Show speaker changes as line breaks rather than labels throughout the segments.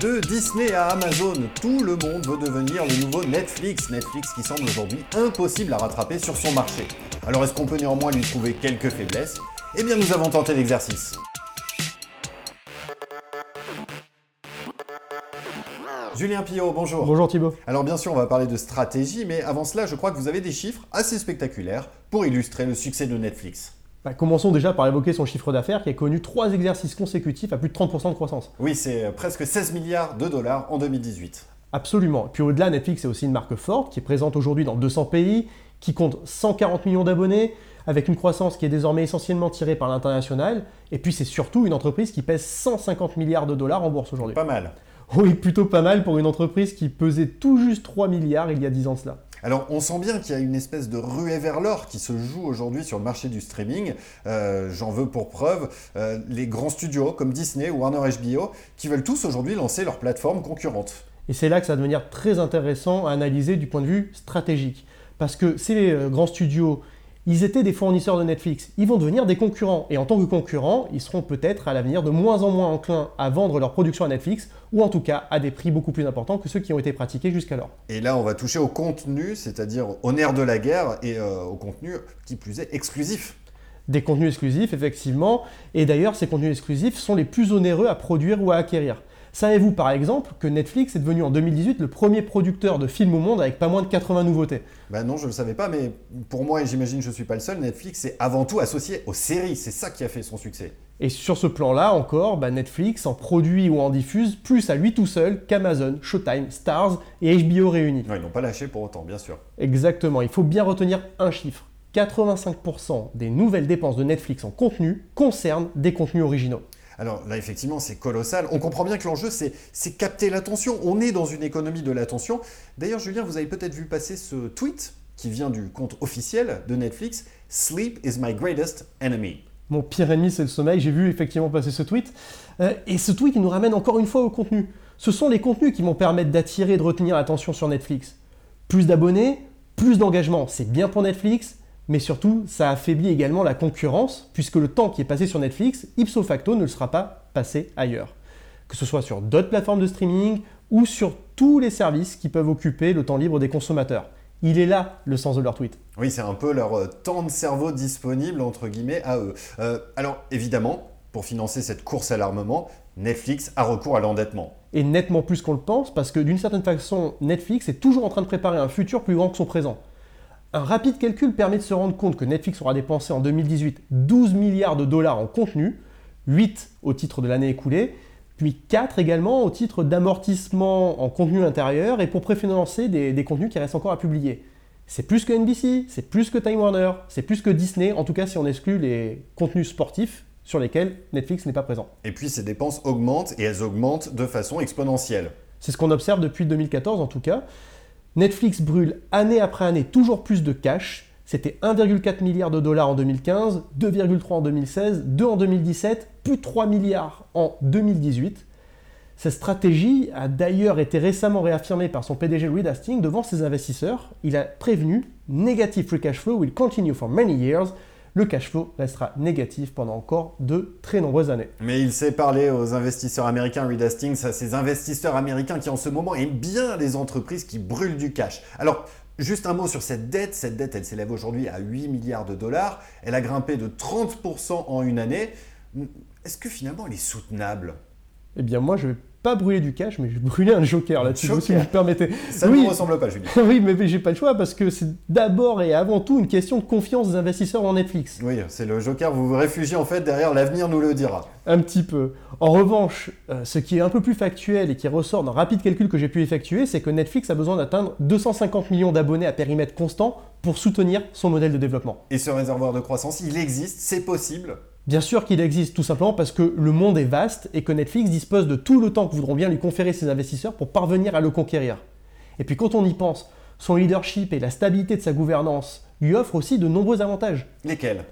De Disney à Amazon, tout le monde veut devenir le nouveau Netflix. Netflix qui semble aujourd'hui impossible à rattraper sur son marché. Alors est-ce qu'on peut néanmoins lui trouver quelques faiblesses? Eh bien nous avons tenté l'exercice. Julien Pillot, bonjour.
Bonjour Thibault.
Alors bien sûr, on va parler de stratégie, mais avant cela, je crois que vous avez des chiffres assez spectaculaires pour illustrer le succès de Netflix.
Bah, commençons déjà par évoquer son chiffre d'affaires qui a connu trois exercices consécutifs à plus de 30% de croissance.
Oui, c'est euh, presque 16 milliards de dollars en 2018.
Absolument. Puis au-delà, Netflix est aussi une marque forte qui est présente aujourd'hui dans 200 pays, qui compte 140 millions d'abonnés, avec une croissance qui est désormais essentiellement tirée par l'international. Et puis c'est surtout une entreprise qui pèse 150 milliards de dollars en bourse aujourd'hui.
Pas mal.
Oui, plutôt pas mal pour une entreprise qui pesait tout juste 3 milliards il y a 10 ans cela.
Alors, on sent bien qu'il y a une espèce de ruée vers l'or qui se joue aujourd'hui sur le marché du streaming. Euh, j'en veux pour preuve euh, les grands studios comme Disney ou Warner HBO qui veulent tous aujourd'hui lancer leur plateforme concurrente.
Et c'est là que ça va devenir très intéressant à analyser du point de vue stratégique. Parce que ces euh, grands studios ils étaient des fournisseurs de Netflix. Ils vont devenir des concurrents. Et en tant que concurrents, ils seront peut-être à l'avenir de moins en moins enclins à vendre leur production à Netflix, ou en tout cas à des prix beaucoup plus importants que ceux qui ont été pratiqués jusqu'alors.
Et là, on va toucher au contenu, c'est-à-dire au nerf de la guerre et euh, au contenu qui plus est exclusif
des contenus exclusifs, effectivement. Et d'ailleurs, ces contenus exclusifs sont les plus onéreux à produire ou à acquérir. Savez-vous par exemple que Netflix est devenu en 2018 le premier producteur de films au monde avec pas moins de 80 nouveautés?
Ben non, je ne le savais pas, mais pour moi, et j'imagine que je ne suis pas le seul, Netflix est avant tout associé aux séries. C'est ça qui a fait son succès.
Et sur ce plan-là encore, bah, Netflix en produit ou en diffuse plus à lui tout seul qu'Amazon, Showtime, Stars et HBO réunis.
ils n'ont pas lâché pour autant, bien sûr.
Exactement, il faut bien retenir un chiffre. 85% des nouvelles dépenses de Netflix en contenu concernent des contenus originaux.
Alors là, effectivement, c'est colossal. On comprend bien que l'enjeu, c'est capter l'attention. On est dans une économie de l'attention. D'ailleurs, Julien, vous avez peut-être vu passer ce tweet qui vient du compte officiel de Netflix. Sleep is my greatest enemy.
Mon pire ennemi, c'est le sommeil. J'ai vu effectivement passer ce tweet. Euh, et ce tweet, il nous ramène encore une fois au contenu. Ce sont les contenus qui vont permettre d'attirer et de retenir l'attention sur Netflix. Plus d'abonnés, plus d'engagement. C'est bien pour Netflix, mais surtout, ça affaiblit également la concurrence, puisque le temps qui est passé sur Netflix, ipso facto, ne le sera pas passé ailleurs. Que ce soit sur d'autres plateformes de streaming ou sur tous les services qui peuvent occuper le temps libre des consommateurs. Il est là le sens de leur tweet.
Oui, c'est un peu leur euh, temps de cerveau disponible, entre guillemets, à eux. Euh, alors, évidemment, pour financer cette course à l'armement, Netflix a recours à l'endettement.
Et nettement plus qu'on le pense, parce que d'une certaine façon, Netflix est toujours en train de préparer un futur plus grand que son présent. Un rapide calcul permet de se rendre compte que Netflix aura dépensé en 2018 12 milliards de dollars en contenu, 8 au titre de l'année écoulée, puis 4 également au titre d'amortissement en contenu intérieur et pour préfinancer des, des contenus qui restent encore à publier. C'est plus que NBC, c'est plus que Time Warner, c'est plus que Disney, en tout cas si on exclut les contenus sportifs sur lesquels Netflix n'est pas présent.
Et puis ces dépenses augmentent et elles augmentent de façon exponentielle.
C'est ce qu'on observe depuis 2014 en tout cas. Netflix brûle année après année toujours plus de cash. C'était 1,4 milliard de dollars en 2015, 2,3 en 2016, 2 en 2017, plus 3 milliards en 2018. Cette stratégie a d'ailleurs été récemment réaffirmée par son PDG Reed Hastings devant ses investisseurs. Il a prévenu Negative free cash flow will continue for many years le cash flow restera négatif pendant encore de très nombreuses années.
Mais il sait parler aux investisseurs américains, Reed Hastings, à ces investisseurs américains qui en ce moment aiment bien les entreprises qui brûlent du cash. Alors, Juste un mot sur cette dette. Cette dette, elle s'élève aujourd'hui à 8 milliards de dollars. Elle a grimpé de 30% en une année. Est-ce que finalement elle est soutenable?
Eh bien moi, je vais pas brûler du cash, mais je brûler un joker là-dessus, si vous me permettez.
Ça ne me ressemble pas, Julien.
oui, mais j'ai pas le choix parce que c'est d'abord et avant tout une question de confiance des investisseurs en Netflix.
Oui, c'est le joker, vous vous réfugiez en fait derrière l'avenir nous le dira.
Un petit peu. En revanche, euh, ce qui est un peu plus factuel et qui ressort d'un rapide calcul que j'ai pu effectuer, c'est que Netflix a besoin d'atteindre 250 millions d'abonnés à périmètre constant pour soutenir son modèle de développement.
Et ce réservoir de croissance, il existe, c'est possible
Bien sûr qu'il existe, tout simplement parce que le monde est vaste et que Netflix dispose de tout le temps que voudront bien lui conférer ses investisseurs pour parvenir à le conquérir. Et puis quand on y pense, son leadership et la stabilité de sa gouvernance lui offrent aussi de nombreux avantages.
Lesquels?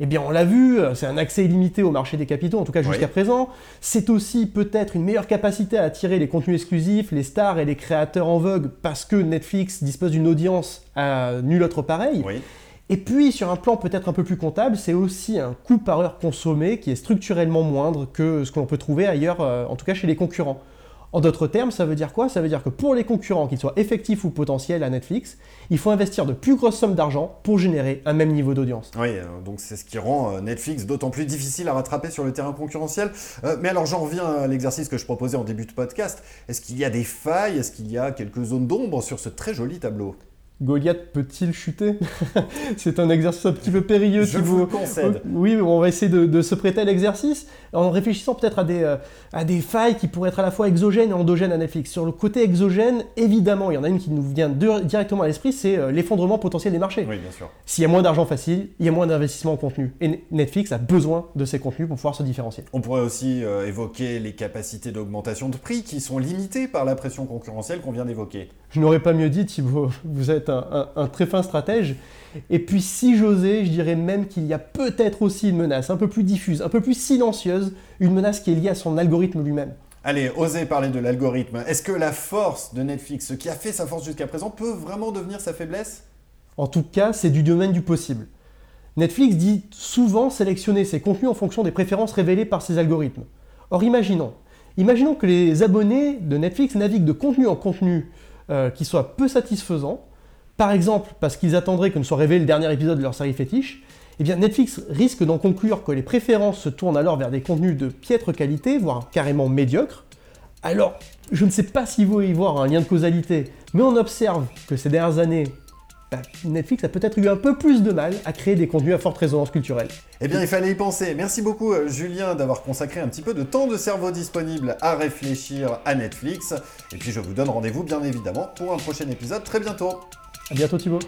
Eh bien, on l'a vu, c'est un accès illimité au marché des capitaux, en tout cas jusqu'à présent. C'est aussi peut-être une meilleure capacité à attirer les contenus exclusifs, les stars et les créateurs en vogue, parce que Netflix dispose d'une audience à nul autre pareil.
Oui.
Et puis, sur un plan peut-être un peu plus comptable, c'est aussi un coût par heure consommé qui est structurellement moindre que ce que l'on peut trouver ailleurs, euh, en tout cas chez les concurrents. En d'autres termes, ça veut dire quoi? Ça veut dire que pour les concurrents, qu'ils soient effectifs ou potentiels à Netflix, il faut investir de plus grosses sommes d'argent pour générer un même niveau d'audience.
Oui, euh, donc c'est ce qui rend euh, Netflix d'autant plus difficile à rattraper sur le terrain concurrentiel. Mais alors j'en reviens à l'exercice que je proposais en début de podcast. Est-ce qu'il y a des failles? Est-ce qu'il y a quelques zones d'ombre sur ce très joli tableau?
Goliath peut-il chuter C'est un exercice un petit peu périlleux.
Je vous le concède.
Oui, on va essayer de, se prêter à l'exercice en réfléchissant peut-être à, des, euh, à des failles qui pourraient être à la fois exogènes et endogènes à Netflix. Sur le côté exogène, évidemment, il y en a une qui nous vient directement à l'esprit, c'est euh, l'effondrement potentiel des marchés.
Oui, bien sûr.
S'il y a moins d'argent facile, il y a moins d'investissement en contenu. Et Netflix a besoin de ces contenus pour pouvoir se différencier.
On pourrait aussi euh, évoquer les capacités d'augmentation de prix qui sont limitées par la pression concurrentielle qu'on vient d'évoquer.
Je n'aurais pas mieux dit, Thibaut. Vous êtes un, un très fin stratège. Et puis si j'osais, je dirais même qu'il y a peut-être aussi une menace un peu plus diffuse, un peu plus silencieuse, une menace qui est liée à son algorithme lui-même.
Allez, osez parler de l'algorithme. Est-ce que la force de Netflix, ce qui a fait sa force jusqu'à présent, peut vraiment devenir sa faiblesse?
En tout cas, c'est du domaine du possible. Netflix dit souvent sélectionner ses contenus en fonction des préférences révélées par ses algorithmes. Or, imaginons, imaginons que les abonnés de Netflix naviguent de contenu en contenu euh, qui soit peu satisfaisant, par exemple parce qu'ils attendraient que ne soit révélé le dernier épisode de leur série fétiche, eh bien Netflix risque d'en conclure que les préférences se tournent alors vers des contenus de piètre qualité, voire carrément médiocres. Alors, je ne sais pas s'il faut y voir un lien de causalité, mais on observe que ces dernières années, bah, Netflix a peut-être eu un peu plus de mal à créer des contenus à forte résonance culturelle.
Eh bien, il fallait y penser. Merci beaucoup, euh, Julien, d'avoir consacré un petit peu de temps de cerveau disponible à réfléchir à Netflix. Et puis, je vous donne rendez-vous, bien évidemment, pour un prochain épisode très bientôt.
À bientôt Thibaut.